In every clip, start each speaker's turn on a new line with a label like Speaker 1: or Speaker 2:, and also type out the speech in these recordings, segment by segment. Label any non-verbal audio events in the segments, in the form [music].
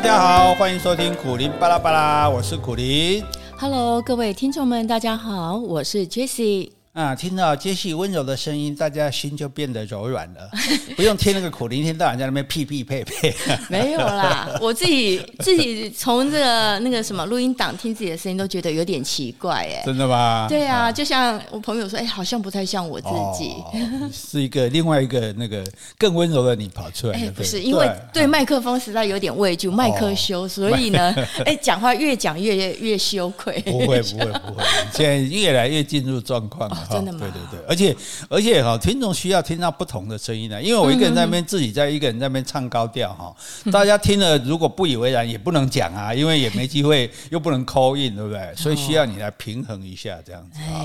Speaker 1: 大家好，欢迎收听苦林巴拉巴拉，我是苦林。
Speaker 2: Hello，各位听众们，大家好，我是 Jessie。
Speaker 1: 啊，听到杰西温柔的声音，大家心就变得柔软了，[laughs] 不用听那个苦苓，一天到晚在那边屁屁呸呸。[laughs]
Speaker 2: 没有啦，我自己自己从这个那个什么录音档听自己的声音，都觉得有点奇怪哎。
Speaker 1: 真的吗？
Speaker 2: 对啊，就像我朋友说，哎，好像不太像我自己。
Speaker 1: 哦、是一个另外一个那个更温柔的你跑出来。哎，
Speaker 2: 不是，因为对麦克风实在有点畏惧，麦克羞，所以呢，[laughs] 哎，讲话越讲越越羞愧。
Speaker 1: 不会不会不会，现在越来越进入状况了。
Speaker 2: 真的吗？
Speaker 1: 对对对，而且而且哈，听众需要听到不同的声音呢，因为我一个人在那边自己在一个人在那边唱高调哈，大家听了如果不以为然也不能讲啊，[laughs] 因为也没机会，又不能 call in，对不对？所以需要你来平衡一下这样子啊。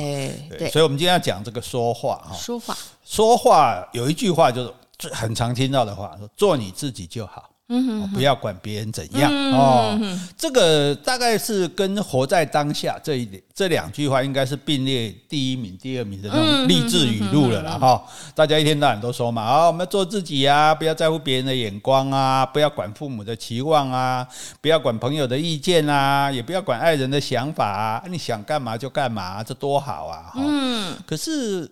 Speaker 1: 对，所以我们今天要讲这个说话哈，
Speaker 2: 说话
Speaker 1: 说话有一句话就是很常听到的话，说做你自己就好。嗯哼，不要管别人怎样哦。这个大概是跟活在当下这一点，这两句话应该是并列第一名、第二名的那种励志语录了啦哈。大家一天到晚都说嘛，啊，我们要做自己啊，不要在乎别人的眼光啊，不要管父母的期望啊，不要管朋友的意见啊，也不要管爱人的想法啊，你想干嘛就干嘛，这多好啊。嗯，可是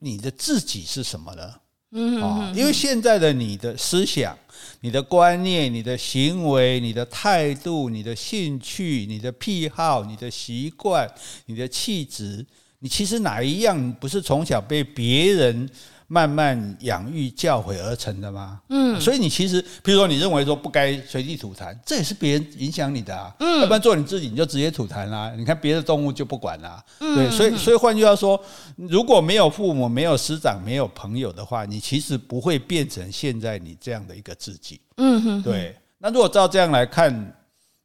Speaker 1: 你的自己是什么呢？嗯，因为现在的你的思想。你的观念、你的行为、你的态度、你的兴趣、你的癖好、你的习惯、你的气质，你其实哪一样不是从小被别人慢慢养育教诲而成的吗？嗯，所以你其实，比如说你认为说不该随地吐痰，这也是别人影响你的啊。嗯，要不然做你自己，你就直接吐痰啦。你看别的动物就不管啦。嗯，对，所以所以换句话说，如果没有父母、没有师长、没有朋友的话，你其实不会变成现在你这样的一个自己。嗯哼，对。那如果照这样来看，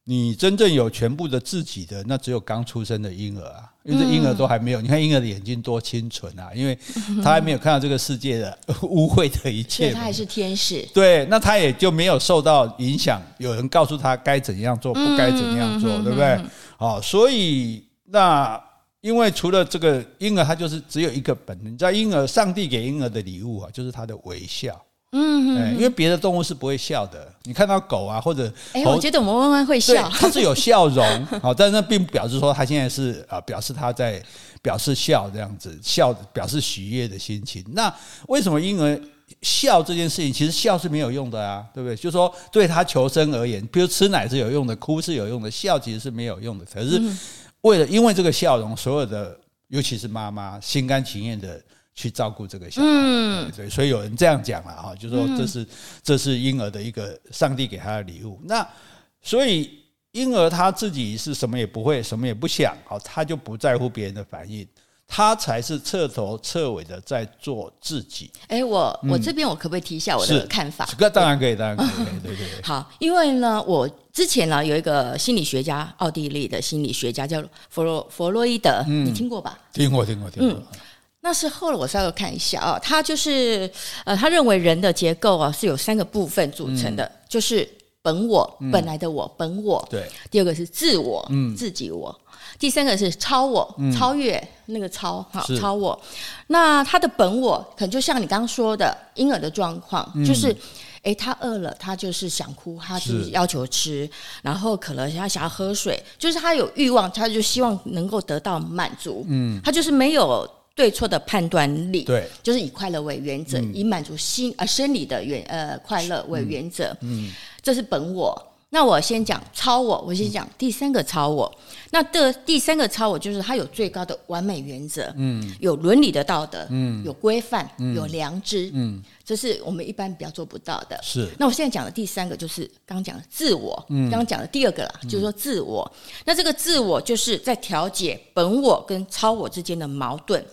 Speaker 1: 你真正有全部的自己的，那只有刚出生的婴儿啊。因为这婴儿都还没有，你看婴儿的眼睛多清纯啊！因为他还没有看到这个世界的污秽的一切，
Speaker 2: 他还是天使。
Speaker 1: 对，那他也就没有受到影响。有人告诉他该怎样做，不该怎样做，对不对？好，所以那因为除了这个婴儿，他就是只有一个本能。你知道婴儿，上帝给婴儿的礼物啊，就是他的微笑。嗯嗯，因为别的动物是不会笑的。你看到狗啊，或者
Speaker 2: 哎，我觉得我们弯弯会笑，
Speaker 1: 它是有笑容，[laughs] 好，但是那并不表示说它现在是啊，表示它在表示笑这样子，笑表示喜悦的心情。那为什么婴儿笑这件事情，其实笑是没有用的啊，对不对？就是说对他求生而言，比如吃奶是有用的，哭是有用的，笑其实是没有用的。可是为了因为这个笑容，所有的尤其是妈妈心甘情愿的。去照顾这个小孩，嗯，对，所以有人这样讲了哈，就说这是这是婴儿的一个上帝给他的礼物。那所以婴儿他自己是什么也不会，什么也不想，好，他就不在乎别人的反应，他才是彻头彻尾的在做自己。
Speaker 2: 哎，我我这边我可不可以提一下我的看法？
Speaker 1: 这个当然可以，当然可以，对对对。[laughs]
Speaker 2: 好，因为呢，我之前呢有一个心理学家，奥地利的心理学家叫弗洛弗洛伊德，你听过吧？
Speaker 1: 听过，听过，听过。
Speaker 2: 那是后来我稍微看一下啊，他就是呃，他认为人的结构啊是有三个部分组成的，嗯、就是本我、嗯、本来的我、本我。对。第二个是自我，嗯，自己我。第三个是超我，嗯、超越那个超哈，超我。那他的本我可能就像你刚刚说的婴儿的状况，嗯、就是哎，他饿了，他就是想哭，他就是要求吃，然后渴了，他想要喝水，就是他有欲望，他就希望能够得到满足。嗯，他就是没有。对错的判断力，对，就是以快乐为原则，嗯、以满足心呃生理的原呃快乐为原则，嗯，嗯，这是本我。那我先讲超我，我先讲第三个超我。嗯、那的第三个超我就是它有最高的完美原则，嗯，有伦理的道德，嗯，有规范，嗯、有良知，嗯，这是我们一般比较做不到的。是。那我现在讲的第三个就是刚讲的自我，嗯，刚刚讲的第二个啦，就是说自我。嗯、那这个自我就是在调节本我跟超我之间的矛盾。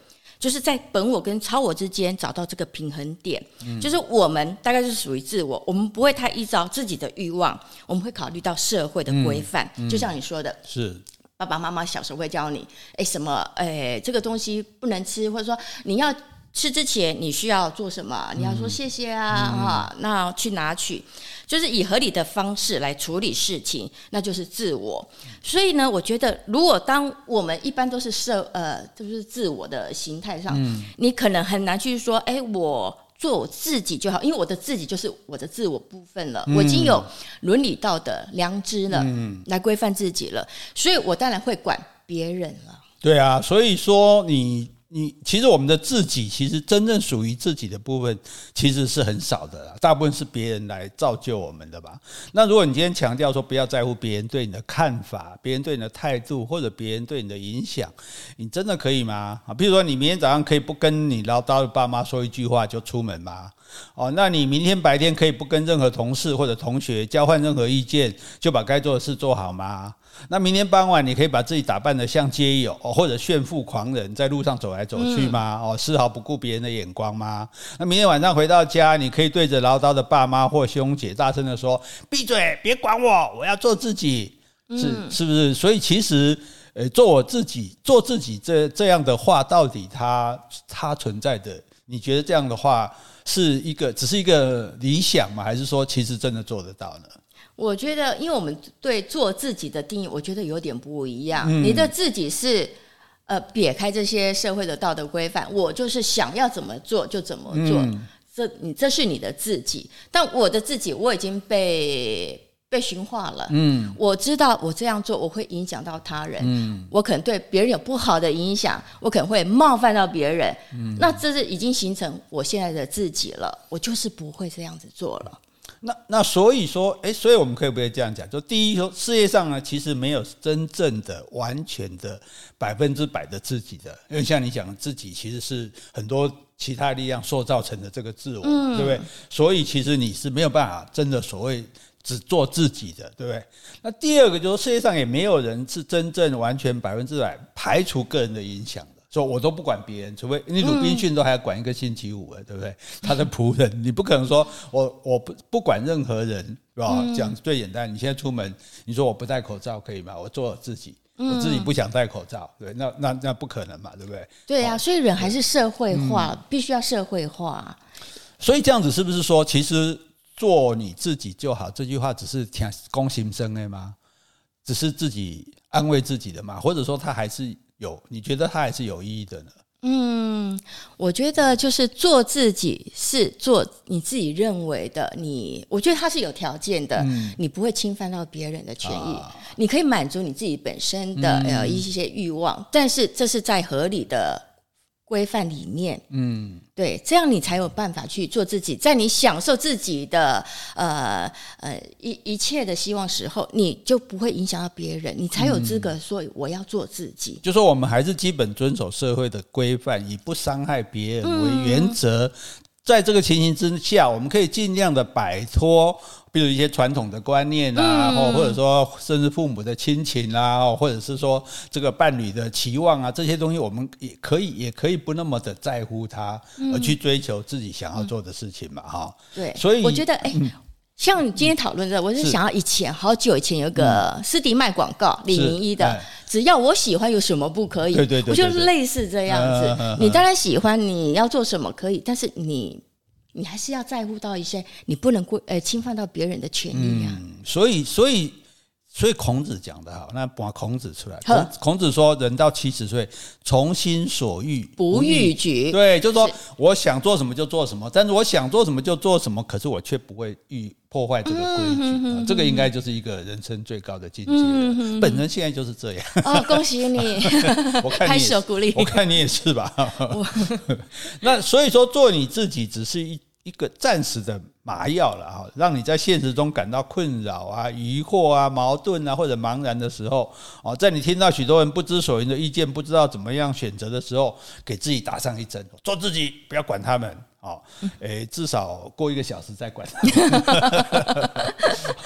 Speaker 2: 就是在本我跟超我之间找到这个平衡点，嗯、就是我们大概是属于自我，我们不会太依照自己的欲望，我们会考虑到社会的规范。就像你说的，是。爸爸妈妈小时候会教你，哎，什么，哎，这个东西不能吃，或者说你要吃之前你需要做什么？你要说谢谢啊，哈、嗯，那去拿取。就是以合理的方式来处理事情，那就是自我。所以呢，我觉得如果当我们一般都是社呃，就是自我的形态上，嗯、你可能很难去说，哎，我做我自己就好，因为我的自己就是我的自我部分了，嗯、我已经有伦理道德、良知了，嗯、来规范自己了，所以我当然会管别人了。
Speaker 1: 对啊，所以说你。你其实我们的自己，其实真正属于自己的部分，其实是很少的啦，大部分是别人来造就我们的吧。那如果你今天强调说不要在乎别人对你的看法、别人对你的态度或者别人对你的影响，你真的可以吗？啊，比如说你明天早上可以不跟你唠叨的爸妈说一句话就出门吗？哦，那你明天白天可以不跟任何同事或者同学交换任何意见，就把该做的事做好吗？那明天傍晚，你可以把自己打扮得像街友或者炫富狂人，在路上走来走去吗？哦，丝毫不顾别人的眼光吗？那明天晚上回到家，你可以对着唠叨的爸妈或兄姐大声的说：“闭嘴，别管我，我要做自己。”是是不是？所以其实，呃，做我自己，做自己这这样的话，到底它它存在的？你觉得这样的话是一个只是一个理想吗？还是说其实真的做得到呢？
Speaker 2: 我觉得，因为我们对做自己的定义，我觉得有点不一样。嗯、你的自己是呃，撇开这些社会的道德规范，我就是想要怎么做就怎么做。嗯、这你这是你的自己，但我的自己我已经被被驯化了。嗯，我知道我这样做我会影响到他人。嗯，我可能对别人有不好的影响，我可能会冒犯到别人。嗯，那这是已经形成我现在的自己了。我就是不会这样子做了。
Speaker 1: 那那所以说，诶，所以我们可以不可以这样讲？就第一说，世界上呢，其实没有真正的、完全的、百分之百的自己的，因为像你讲的自己，其实是很多其他力量塑造成的这个自我，嗯、对不对？所以其实你是没有办法真的所谓只做自己的，对不对？那第二个就是世界上也没有人是真正完全百分之百排除个人的影响。说我都不管别人，除非你鲁滨逊都还要管一个星期五，对不对？他的仆人，你不可能说 [laughs] 我我不不管任何人，是吧？讲最简单，你现在出门，你说我不戴口罩可以吗？我做我自己，我自己不想戴口罩，对，那那那不可能嘛，对不对？
Speaker 2: 对啊，所以人还是社会化，必须要社会化。
Speaker 1: 所以这样子是不是说，其实做你自己就好？这句话只是讲公心生的吗？只是自己安慰自己的嘛？或者说他还是？有，你觉得它还是有意义的呢？
Speaker 2: 嗯，我觉得就是做自己是做你自己认为的，你我觉得它是有条件的，嗯、你不会侵犯到别人的权益，啊、你可以满足你自己本身的呃一些欲望，嗯、但是这是在合理的。规范里面，嗯，对，这样你才有办法去做自己，在你享受自己的呃呃一一切的希望时候，你就不会影响到别人，你才有资格说我要做自己。
Speaker 1: 就说我们还是基本遵守社会的规范，以不伤害别人为原则。嗯在这个情形之下，我们可以尽量的摆脱，比如一些传统的观念啊，或或者说甚至父母的亲情啊，或者是说这个伴侣的期望啊，这些东西我们也可以也可以不那么的在乎它，而去追求自己想要做的事情嘛，哈。
Speaker 2: 对，
Speaker 1: 所以
Speaker 2: 我觉得，哎，像你今天讨论的，我是想要以前好久以前有个斯迪麦广告，李明一的。只要我喜欢，有什么不可以？对对对，我就是类似这样子。你当然喜欢，你要做什么可以，但是你你还是要在乎到一些，你不能过呃侵犯到别人的权益啊。
Speaker 1: 所以，所以。所以孔子讲的好，那把孔子出来。孔孔子说：“人到七十岁，从心所欲
Speaker 2: 不逾矩。”
Speaker 1: 对，就是说我想做什么就做什么，但是我想做什么就做什么，可是我却不会欲破坏这个规矩。这个应该就是一个人生最高的境界了。本人现在就是这样。
Speaker 2: 哦，恭喜你！[laughs] 我看你拍手鼓励。
Speaker 1: 我看你也是吧？[laughs] 那所以说，做你自己只是一一个暂时的。麻药了哈，让你在现实中感到困扰啊、疑惑啊、矛盾啊或者茫然的时候，哦，在你听到许多人不知所云的意见，不知道怎么样选择的时候，给自己打上一针，做自己，不要管他们，哦，[laughs] 诶，至少过一个小时再管他们。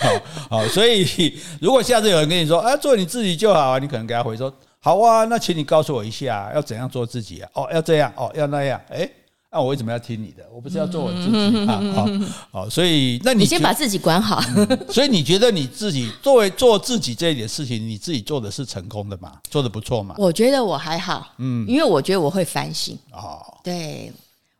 Speaker 1: 好，[laughs] 好，所以如果下次有人跟你说，啊，做你自己就好啊，你可能给他回说，好啊，那请你告诉我一下，要怎样做自己啊？哦，要这样，哦，要那样，诶。那我为什么要听你的？我不是要做我自己啊！好，好，所以那你，
Speaker 2: 你先把自己管好。
Speaker 1: 所以你觉得你自己作为做自己这一点事情，你自己做的是成功的吗？做的不错吗？
Speaker 2: 我觉得我还好，嗯，因为我觉得我会反省。哦，对，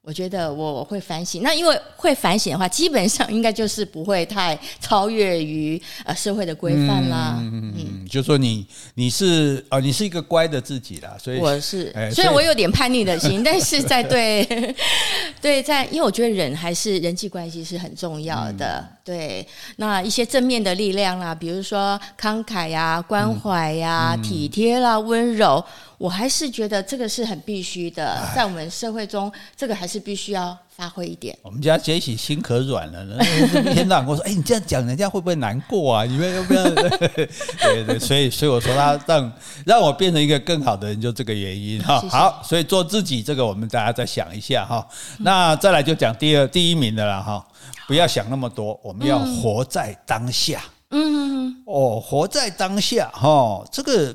Speaker 2: 我觉得我会反省。那因为会反省的话，基本上应该就是不会太超越于呃社会的规范啦。嗯嗯。
Speaker 1: 就说你你是啊，你是一个乖的自己啦，所以
Speaker 2: 我是，虽然我有点叛逆的心，但是在对 [laughs] 对在，因为我觉得人还是人际关系是很重要的，嗯、对，那一些正面的力量啦，比如说慷慨呀、关怀呀、嗯、体贴啦、温柔。我还是觉得这个是很必须的，在我们社会中，这个还是必须要发挥一点。
Speaker 1: 我们家杰西心可软了，一 [laughs] 天到晚跟我说：“哎，你这样讲，人家会不会难过啊？你们要不要？” [laughs] 对对，所以所以我说他让让我变成一个更好的人，就这个原因哈。好，所以做自己这个，我们大家再想一下哈。那再来就讲第二第一名的了哈，不要想那么多，我们要活在当下。嗯哦，活在当下哈，这个。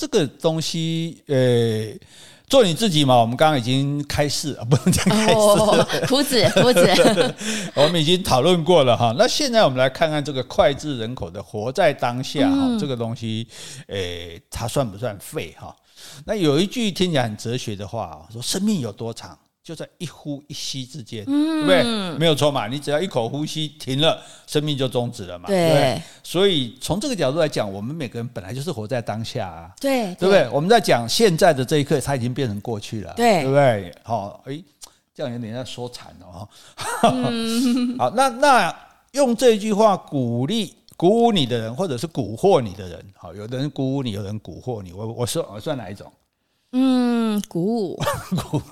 Speaker 1: 这个东西，呃、欸，做你自己嘛。我们刚刚已经开始，不能讲开始，
Speaker 2: 哦、夫子，胡子，[laughs]
Speaker 1: 我们已经讨论过了哈。那现在我们来看看这个脍炙人口的“活在当下”哈、嗯，这个东西，诶、欸，它算不算废哈？那有一句听起来很哲学的话，说生命有多长？就在一呼一吸之间，对不对？没有错嘛，你只要一口呼吸停了，生命就终止了嘛。对，所以从这个角度来讲，我们每个人本来就是活在当下啊。对，对不对？我们在讲现在的这一刻，它已经变成过去了。对，对不对？好，哎，这样有点在说惨了哈。[laughs] 好，那那用这句话鼓励、鼓舞你的人，或者是蛊惑你的人，好，有的人鼓舞你，有人蛊惑你。我我说我算哪一种？
Speaker 2: 嗯，鼓舞，[laughs]
Speaker 1: 鼓舞。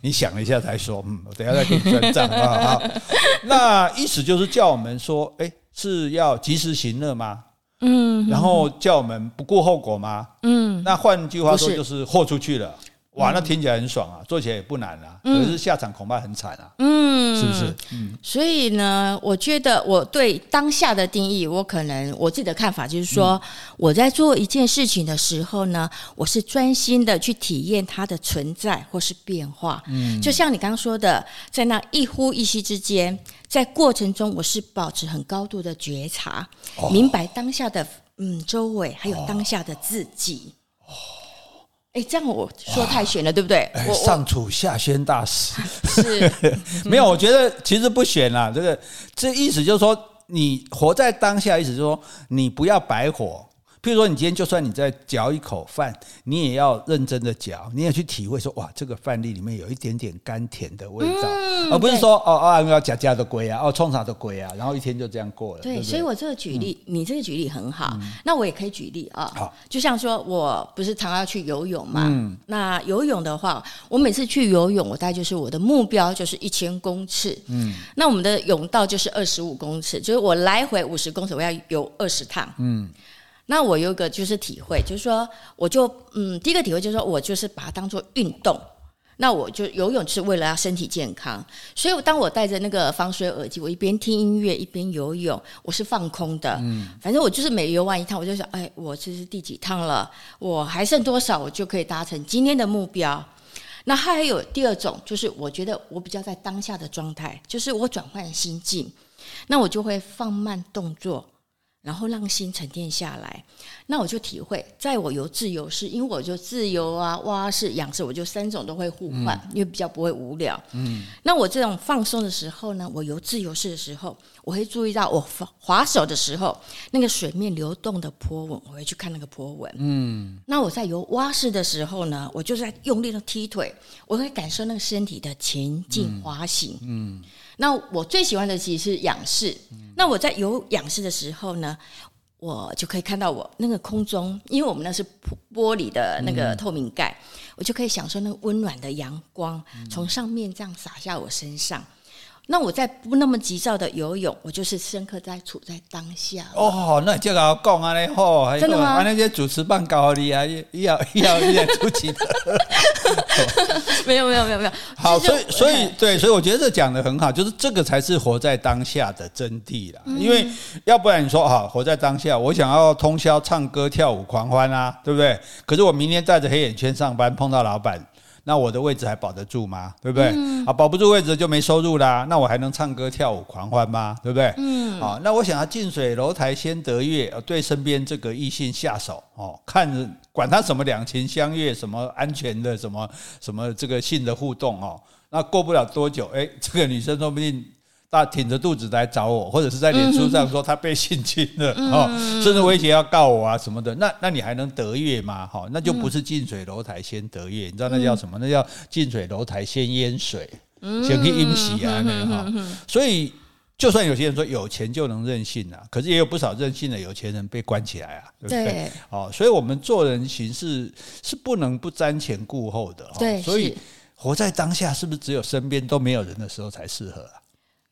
Speaker 1: 你想了一下才说，嗯，我等一下再给你算账啊。[laughs] 那意思就是叫我们说，哎，是要及时行乐吗？嗯，然后叫我们不顾后果吗？嗯，那换句话说就是豁出去了。哇，那听起来很爽啊，做起来也不难啊，可是下场恐怕很惨啊，嗯，是不是？嗯，
Speaker 2: 所以呢，我觉得我对当下的定义，我可能我自己的看法就是说，我在做一件事情的时候呢，我是专心的去体验它的存在或是变化，嗯，就像你刚刚说的，在那一呼一吸之间，在过程中，我是保持很高度的觉察，明白当下的嗯周围，还有当下的自己。哎，这样我说太玄了，对不对？
Speaker 1: 上楚下宣大使 [laughs] 是 [laughs] 没有，我觉得其实不玄啦。这个这意思就是说，你活在当下，意思就是说，你不要白活。譬如说，你今天就算你在嚼一口饭，你也要认真的嚼，你也去体会说，哇，这个饭粒里面有一点点甘甜的味道，嗯、而不是说哦啊要夹夹的贵啊，哦冲啥的贵啊，然后一天就这样过了。对，所
Speaker 2: 以我这个举例，嗯、你这个举例很好，嗯、那我也可以举例啊。好，就像说我不是常要去游泳嘛，嗯、那游泳的话，我每次去游泳，我大概就是我的目标就是一千公尺，嗯，那我们的泳道就是二十五公尺，就是我来回五十公尺，我要游二十趟，嗯。那我有一个就是体会，就是说，我就嗯，第一个体会就是说我就是把它当做运动。那我就游泳是为了要身体健康，所以当我戴着那个防水耳机，我一边听音乐一边游泳，我是放空的。嗯，反正我就是每游完一趟，我就想，哎，我这是第几趟了？我还剩多少？我就可以达成今天的目标。那还有第二种，就是我觉得我比较在当下的状态，就是我转换心境，那我就会放慢动作。然后让心沉淀下来，那我就体会，在我游自由式，因为我就自由啊、蛙式、仰式，我就三种都会互换，嗯、因为比较不会无聊。嗯，那我这种放松的时候呢，我游自由式的时候，我会注意到我划手的时候，那个水面流动的波纹，我会去看那个波纹。嗯，那我在游蛙式的时候呢，我就在用力的踢腿，我会感受那个身体的前进滑行。嗯。嗯那我最喜欢的其实是仰式。那我在游仰式的时候呢，我就可以看到我那个空中，因为我们那是玻璃的那个透明盖，我就可以享受那个温暖的阳光从上面这样洒下我身上。那我在不那么急躁的游泳，我就是深刻在处在当下。
Speaker 1: 哦，那这个讲啊嘞，吼，[laughs]
Speaker 2: 真的吗？
Speaker 1: 那些主持办高你啊，要要要出奇的。
Speaker 2: 没有没有没有没有。
Speaker 1: 好，所以所以对，所以我觉得这讲的很好，就是这个才是活在当下的真谛啦。因为要不然你说啊，活在当下，我想要通宵唱歌跳舞狂欢啊，对不对？可是我明天带着黑眼圈上班，碰到老板。那我的位置还保得住吗？对不对？嗯、啊，保不住位置就没收入啦。那我还能唱歌跳舞狂欢吗？对不对？嗯。好，那我想要近水楼台先得月，对身边这个异性下手哦，看管他什么两情相悦，什么安全的，什么什么这个性的互动哦。那过不了多久，哎，这个女生说不定。大挺着肚子来找我，或者是在脸书上说他被性侵了哦，甚至威胁要告我啊什么的，那那你还能得月吗？哈，那就不是近水楼台先得月，你知道那叫什么？那叫近水楼台先淹水，先去淹死啊那哈。所以，就算有些人说有钱就能任性啊，可是也有不少任性的有钱人被关起来啊，对不对？哦，所以我们做人行事是不能不瞻前顾后的。对，所以活在当下，是不是只有身边都没有人的时候才适合啊？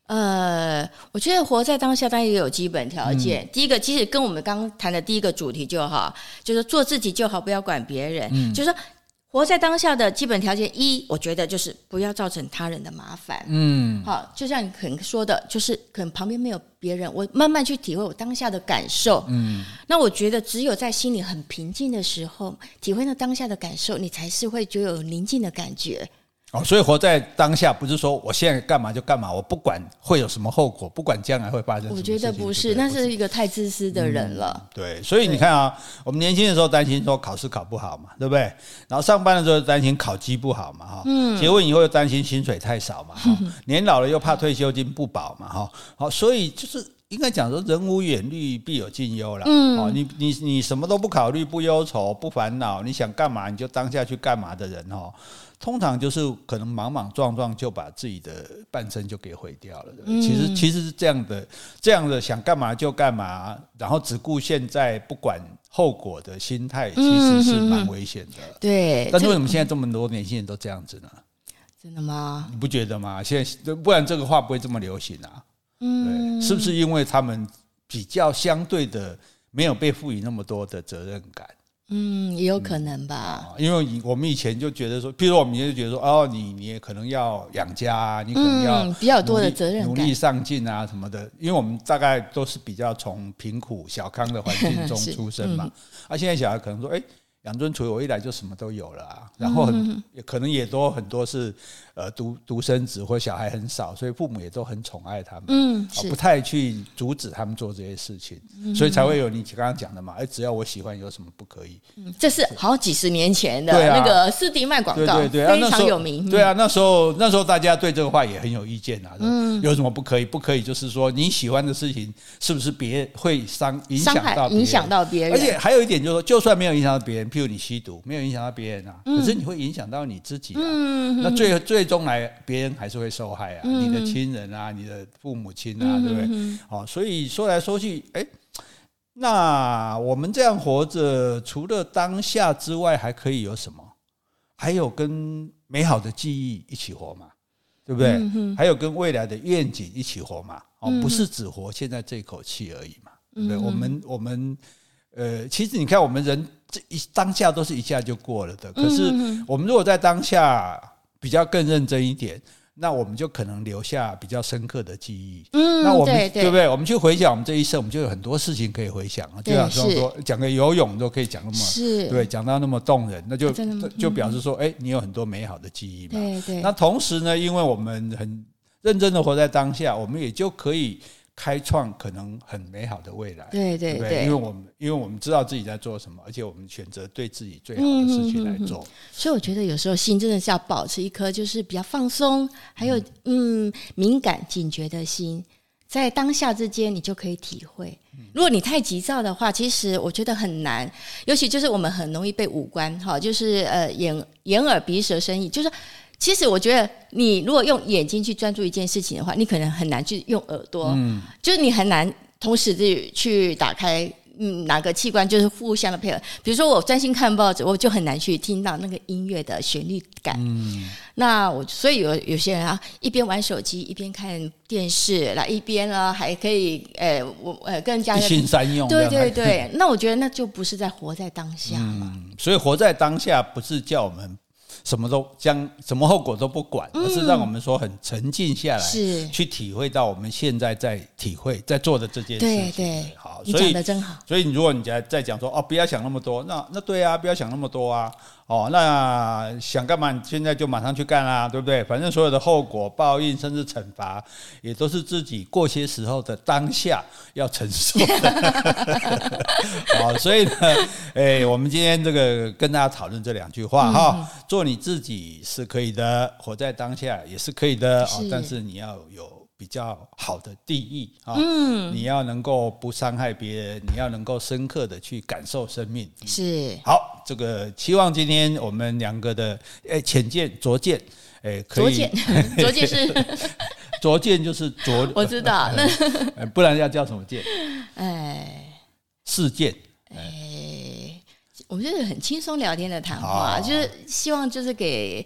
Speaker 2: 呃，我觉得活在当下，当然也有基本条件。嗯、第一个，其实跟我们刚刚谈的第一个主题就好，就是做自己就好，不要管别人。嗯、就是说，活在当下的基本条件一，我觉得就是不要造成他人的麻烦。嗯，好，就像你可能说的，就是可能旁边没有别人，我慢慢去体会我当下的感受。嗯，那我觉得只有在心里很平静的时候，体会到当下的感受，你才是会觉得有宁静的感觉。
Speaker 1: 哦，所以活在当下不是说我现在干嘛就干嘛，我不管会有什么后果，不管将来会发生什么。
Speaker 2: 我觉得不是，那是一个太自私的人了。
Speaker 1: 嗯、对，所以你看啊，我们年轻的时候担心说考试考不好嘛，对不对？然后上班的时候担心考绩不好嘛，哈。嗯。结婚以后又担心薪水太少嘛，哈。[laughs] 年老了又怕退休金不保嘛，哈。好，所以就是应该讲说，人无远虑，必有近忧啦。嗯。哦，你你你什么都不考虑，不忧愁，不烦恼，你想干嘛你就当下去干嘛的人，哦。通常就是可能莽莽撞撞就把自己的半生就给毁掉了。其实其实是这样的，这样的想干嘛就干嘛，然后只顾现在不管后果的心态，其实是蛮危险的。
Speaker 2: 对。
Speaker 1: 但是为什么现在这么多年轻人都这样子呢？
Speaker 2: 真的吗？
Speaker 1: 你不觉得吗？现在不然这个话不会这么流行啊。嗯。是不是因为他们比较相对的没有被赋予那么多的责任感？
Speaker 2: 嗯，也有可能吧。
Speaker 1: 因为我们以前就觉得说，譬如说我们以前就觉得说，哦，你你也可能要养家啊，你可能要
Speaker 2: 比较多的责任，
Speaker 1: 努力上进啊什么的。因为我们大概都是比较从贫苦小康的环境 [laughs] 中出生嘛。啊，现在小孩可能说，哎。养尊处优，我一来就什么都有了，啊，然后很也可能也都很多是呃独独生子或小孩很少，所以父母也都很宠爱他们，嗯，不太去阻止他们做这些事情，所以才会有你刚刚讲的嘛，哎，只要我喜欢，有什么不可以？
Speaker 2: 这是好几十年前的那个斯迪麦广告，对对对，非常有名。
Speaker 1: 对啊，那时候那时候大家对这个话也很有意见啊，嗯，有什么不可以？不可以就是说你喜欢的事情是不是别人会伤影响到
Speaker 2: 影响到别人？
Speaker 1: 而且还有一点就是说，就算没有影响到别人。譬如你吸毒，没有影响到别人啊，可是你会影响到你自己啊。那最最终来，别人还是会受害啊，你的亲人啊，你的父母亲啊，对不对？好，所以说来说去，哎，那我们这样活着，除了当下之外，还可以有什么？还有跟美好的记忆一起活嘛，对不对？还有跟未来的愿景一起活嘛？哦，不是只活现在这口气而已嘛？对，我们我们。呃，其实你看，我们人这一当下都是一下就过了的。可是，我们如果在当下比较更认真一点，那我们就可能留下比较深刻的记忆。嗯，那我们对，不对？我们去回想我们这一生，我们就有很多事情可以回想啊。就像说说讲个游泳都可以讲那么是对，讲到那么动人，那就就表示说，哎，你有很多美好的记忆嘛。对对。那同时呢，因为我们很认真的活在当下，我们也就可以。开创可能很美好的未来，对对对，因为我们因为我们知道自己在做什么，而且我们选择对自己最好的事情来做。
Speaker 2: 所以我觉得有时候心真的是要保持一颗就是比较放松，还有嗯敏感警觉的心，在当下之间你就可以体会。如果你太急躁的话，其实我觉得很难，尤其就是我们很容易被五官哈，就是呃眼眼耳鼻舌身意，就是。其实我觉得，你如果用眼睛去专注一件事情的话，你可能很难去用耳朵，嗯，就是你很难同时去去打开，嗯，哪个器官就是互相的配合。比如说我专心看报纸，我就很难去听到那个音乐的旋律感。嗯，那我所以有有些人啊，一边玩手机一边看电视，来一边呢还可以，呃，我呃跟人家
Speaker 1: 一心三用。
Speaker 2: 对对对，那我觉得那就不是在活在当下了。
Speaker 1: 嗯，所以活在当下不是叫我们。什么都将什么后果都不管，而是让我们说很沉静下来，是去体会到我们现在在体会在做的这件事情。对对，好，所以你讲的真好。所以你如果你在在讲说哦，不要想那么多，那那对啊，不要想那么多啊。哦，那想干嘛？你现在就马上去干啦，对不对？反正所有的后果、报应，甚至惩罚，也都是自己过些时候的当下要承受的。好，[laughs] 所以呢，哎，我们今天这个跟大家讨论这两句话哈，做你自己是可以的，活在当下也是可以的哦，但是你要有。比比较好的定义啊。嗯，你要能够不伤害别人，你要能够深刻的去感受生命。
Speaker 2: 是。
Speaker 1: 好，这个期望今天我们两个的诶浅见拙见，诶可以。
Speaker 2: 拙见，[laughs] 拙见是。[laughs]
Speaker 1: 拙见就是拙。[laughs]
Speaker 2: 我知道，那
Speaker 1: 不然要叫什么见？
Speaker 2: 哎，
Speaker 1: 事件。
Speaker 2: 哎，我们就是很轻松聊天的谈话，就是希望就是给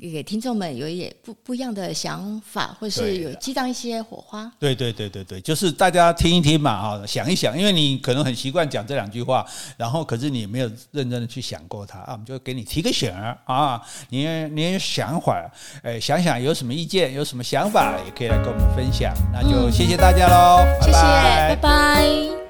Speaker 2: 给听众们有一点不不一样的想法，或是有激荡一些火花。
Speaker 1: 对对对对对，就是大家听一听嘛，啊，想一想，因为你可能很习惯讲这两句话，然后可是你没有认真的去想过它啊，我们就给你提个醒儿啊，你你有想法，哎，想想有什么意见，有什么想法，也可以来跟我们分享。那就谢谢大家喽，
Speaker 2: 谢谢，拜拜。